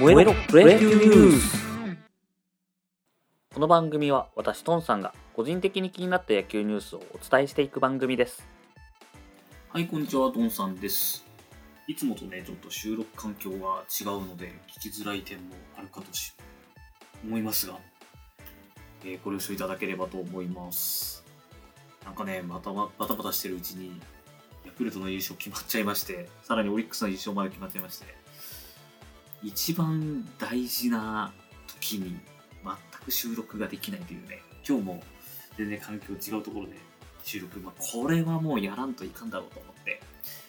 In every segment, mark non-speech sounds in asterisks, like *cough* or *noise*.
燃えろプロ野球ニュースこの番組は私トンさんが個人的に気になった野球ニュースをお伝えしていく番組ですはい、こんにちは、ドンさんです。いつもとね、ちょっと収録環境が違うので、聞きづらい点もあるかとし思いますが、えーご了承いただければと思います。なんかね、またババタバタしてるうちに、ヤクルトの優勝決まっちゃいまして、さらにオリックスの優勝まで決まっちゃいまして、一番大事な時に全く収録ができないというね、今日も全然環境違うところで収録、まあ、これはもうやらんといかんだろうと思って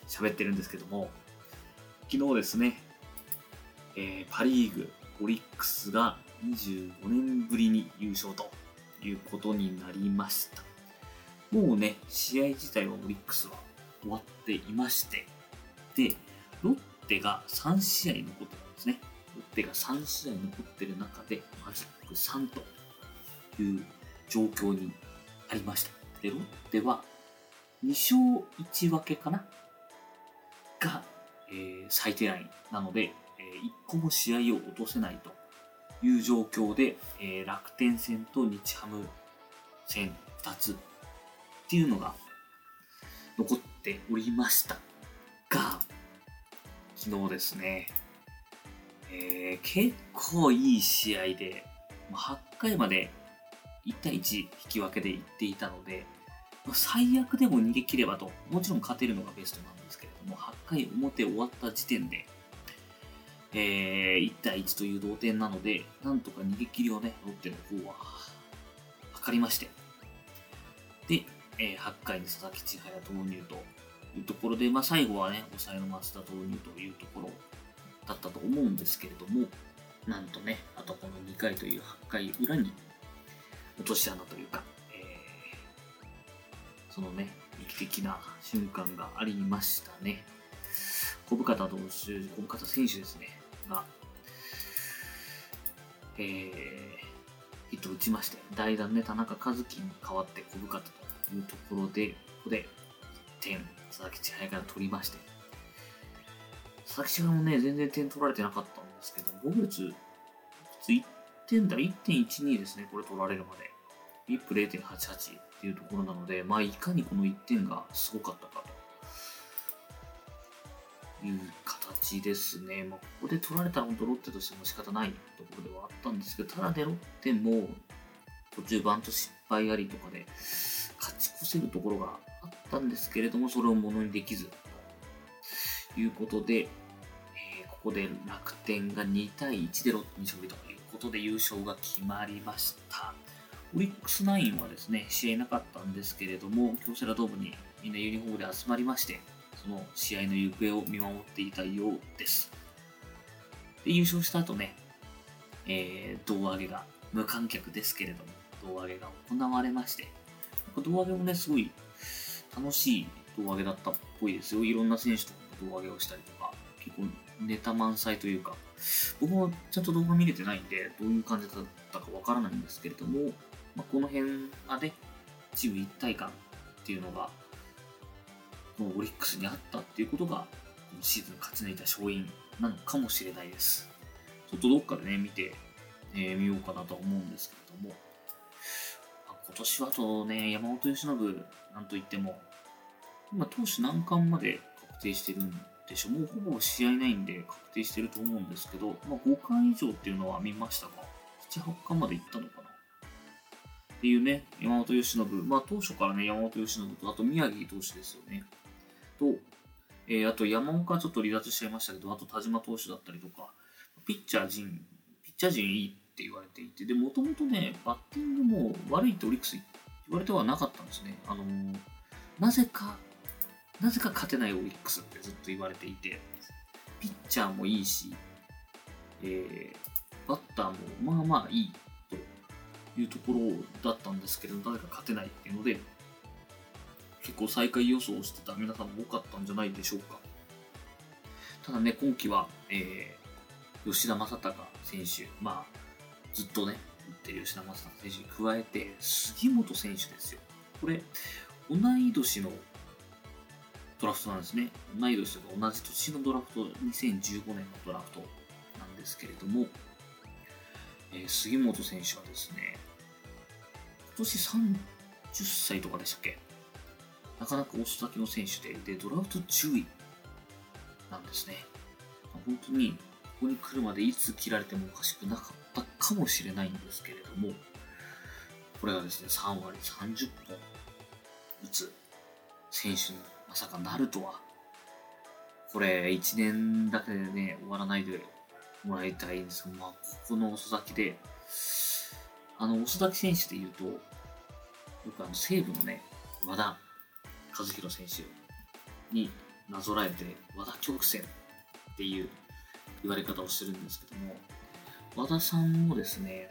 喋ってるんですけども、昨日ですね、えーパ・リーグ、オリックスが25年ぶりに優勝ということになりました。もうね、試合自体はオリックスは終わっていまして、で、ロッテが3試合残ってですね。ロッテが3試合残ってる中で、マジック3という状況にありました。で、ロッテは2勝1分けかな？が、えー最低ラインなので、え1個も試合を落とせないという状況で、えー楽天戦と日ハム戦2つっていうのが残っておりましたが、昨日ですね、えー結構いい試合で、ま8回まで1対1引き分けでいっていたので、ま最悪でも逃げ切ればと、もちろん勝てるのがベストなんですけれども、8回表終わった時点で、えー1対1という同点なので、なんとか逃げ切りをね、ロッテの方は図りまして、で、えー8回に佐々木千早投入というところで、まあ、最後はね、抑えの松田投入というところだったと思うんですけれども、なんとね、あとこの2回という8回裏に落とし穴というか、えーそのね、劇的な瞬間がありましたね。小深田投手、小深田選手ですね、が、えー、ヒット打ちまして、代打ね、田中和樹に代わって小深田というところで、ここで1点、佐々木千早から取りまして、佐々木千早もね、全然点取られてなかったんですけど、5月、普通1点だ、1.12ですね、これ取られるまで。ビップ0.88っていうところなので、まあ、いかにこの1点がすごかったかという形ですね。まあ、ここで取られたら本当ロッテとしても仕方ないところではあったんですけど、ただでロッテも途中バント失敗ありとかで勝ち越せるところがあったんですけれども、それをものにできずということで、ここで楽天が2対1でロッテに勝利ということで優勝が決まりました。オリックスナインはですね、試合なかったんですけれども、京セラドームにみんなユニフォームで集まりまして、その試合の行方を見守っていたようです。で、優勝した後ね、えー、胴上げが、無観客ですけれども、胴上げが行われまして、なんか胴上げもね、すごい楽しい胴上げだったっぽいですよ。いろんな選手と胴上げをしたりとか、ネタ満載というか、僕もちゃんと動画見れてないんで、どういう感じだったかわからないんですけれども、まあ、この辺がね、チーム一体感っていうのが、このオリックスにあったっていうことが、このシーズン勝ち抜いた勝因なのかもしれないです。ちょっとどっかでね、見て、えー見ようかなとは思うんですけれども、まあ今年はとね、山本由伸なんといっても、今、投手難関まで確定してるんでしょ。もうほぼ試合ないんで確定してると思うんですけど、まあ、5回以上っていうのは見ましたか ?7、8巻まで行ったのかなっていうね、山本由伸、まあ当初からね、山本由伸と、あと宮城投手ですよね。と、えーあと山岡ちょっと離脱しちゃいましたけど、あと田島投手だったりとか、ピッチャー陣、ピッチャー陣いいって言われていて、で、もともとね、バッティングも悪いってオリックス言われてはなかったんですね。あのーなぜか、なぜか勝てないオリックスってずっと言われていて、ピッチャーもいいし、えーバッターもまあまあいいというところだったんですけど、なぜか勝てないっていうので、結構最下位予想をしてた皆さんも多かったんじゃないでしょうか。ただね、今季は、えー吉田正尚選手、まあ、ずっとね、打ってる吉田正尚選手に加えて、杉本選手ですよ。これ、同い年のドラフトなんですね。同い年とか同じ年のドラフト、2015年のドラフトなんですけれども、えー杉本選手はですね、今年30歳とかでしたっけ？なかなか遅咲きの選手で、で、ドラフト10位なんですね。本当に、ここに来るまでいつ切られてもおかしくなかったかもしれないんですけれども、これがですね、3割30本打つ選手にまさかなるとは、これ1年だけでね、終わらないでもらいたいんですけど、まあ、ここの遅咲きで、あの、遅咲き選手で言うと、よくあの、西武のね、和田和弘選手になぞらえて、和田曲線っていう言われ方をするんですけども、和田さんもですね、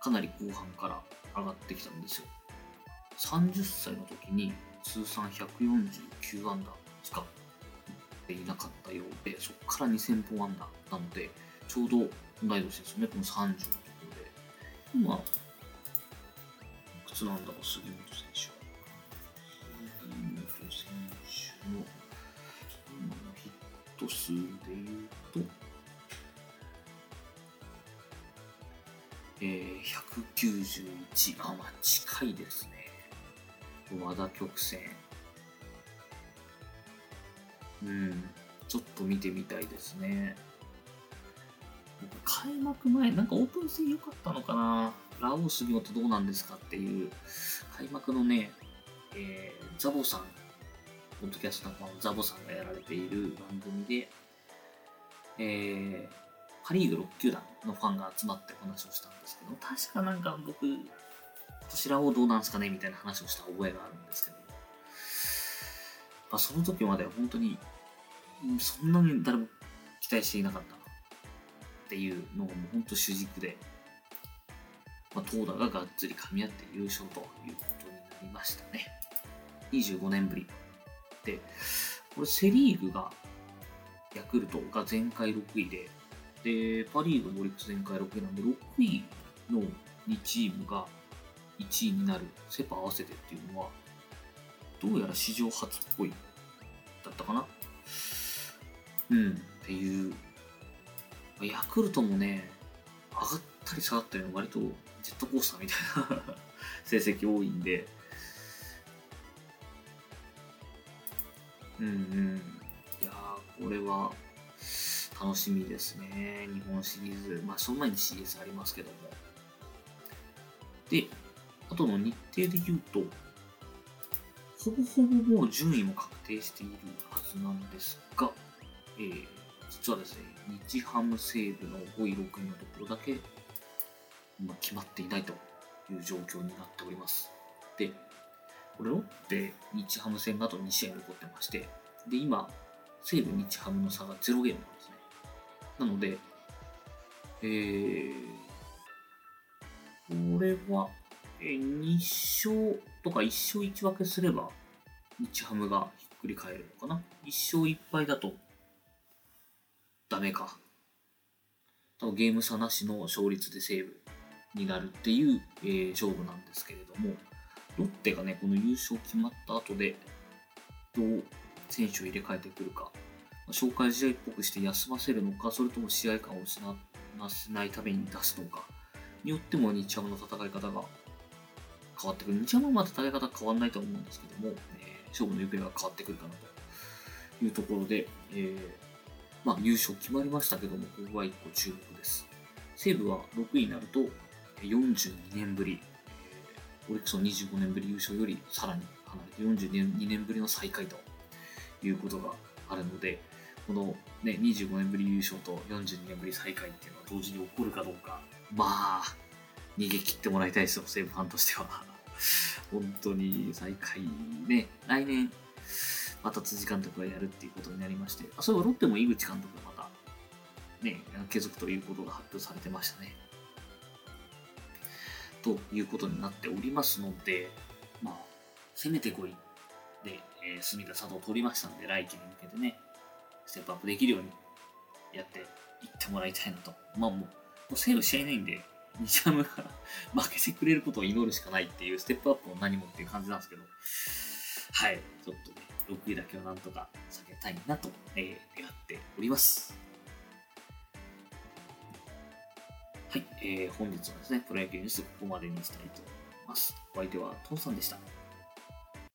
かなり後半から上がってきたんですよ。30歳の時に通算149安打しか打っていなかったようで、そこから2000本安打なので、ちょうど同い年ですよね、この30のところで。今、いくつなんだろう、杉本選手は。杉本選手の今のヒット数で言うと、えー、191、あ、まあ近いですね。和田曲線。うん、ちょっと見てみたいですね。開幕前、なんかオープン戦良かったのかなラオウ杉本どうなんですかっていう、開幕のね、えー、ザボさん、ポッドキャスト仲間のザボさんがやられている番組で、えー、パ・リーグ6球団のファンが集まって話をしたんですけど、確かなんか僕、今年ラオウどうなんですかねみたいな話をした覚えがあるんですけど、まあ、その時までは本当に、そんなに誰も期待していなかったっていうのがもう本当主軸で、まあ、投打ががっつり噛み合って優勝ということになりましたね。25年ぶり。で、これセ・リーグがヤクルトが前回6位で、で、パ・リーグもオリックス前回6位なんで、6位の2チームが1位になる、セ・パ合わせてっていうのは、どうやら史上初っぽい、だったかな？うん、っていう。ヤクルトもね、上がったり下がったりの割とジェットコースターみたいな *laughs* 成績多いんで、うんうん。いやー、これは楽しみですね。日本シリーズ。まあ、その前に CS ありますけども。で、あとの日程で言うと、ほぼほぼもう順位も確定しているはずなんですが、えー、実はですね、日ハム西武の5位、6位のところだけ、まあ、決まっていないという状況になっております。で、これロッテ、日ハム戦があと2試合残ってまして、で、今、西武、日ハムの差が0ゲームなんですね。なので、えー、これは、2勝とか1勝1分けすれば、日ハムがひっくり返るのかな？1勝1敗だと、ダメか。多分ゲーム差なしの勝率でセーブになるっていう、えー勝負なんですけれども、ロッテがね、この優勝決まった後で、どう選手を入れ替えてくるか、ま紹介試合っぽくして休ませるのか、それとも試合感を失わせないために出すのか、によっても日ハムの戦い方が変わってくる。日ハムはまあ戦い方変わらないと思うんですけども、えー勝負の行方が変わってくるかなというところで、えーまあ、優勝決まりましたけども、ここは一個注目です。西武は6位になると、42年ぶり、オリックスの25年ぶり優勝よりさらに離れて42年ぶりの最下位ということがあるので、この、ね、25年ぶり優勝と42年ぶり最下位っていうのは同時に起こるかどうか、まあ、逃げ切ってもらいたいですよ、西武ファンとしては。*laughs* 本当に最下位ね、来年、また辻監督がやるっていうことになりまして、あそういえばロッテも井口監督がまた、ね、継続ということが発表されてましたね。ということになっておりますので、まあ、攻めてこいで、えー、隅田佐藤を取りましたので、来季に向けてね、ステップアップできるようにやっていってもらいたいなと。まあもう、もうセーブ試合ないんで、西ハムが負けてくれることを祈るしかないっていうステップアップを何もっていう感じなんですけど、はい、ちょっとね、6位だけはなんとか避けたいなと、えー願っております。はい、えー、本日はですね、プロ野球ニュースここまでにしたいと思います。お相手はトンさんでした。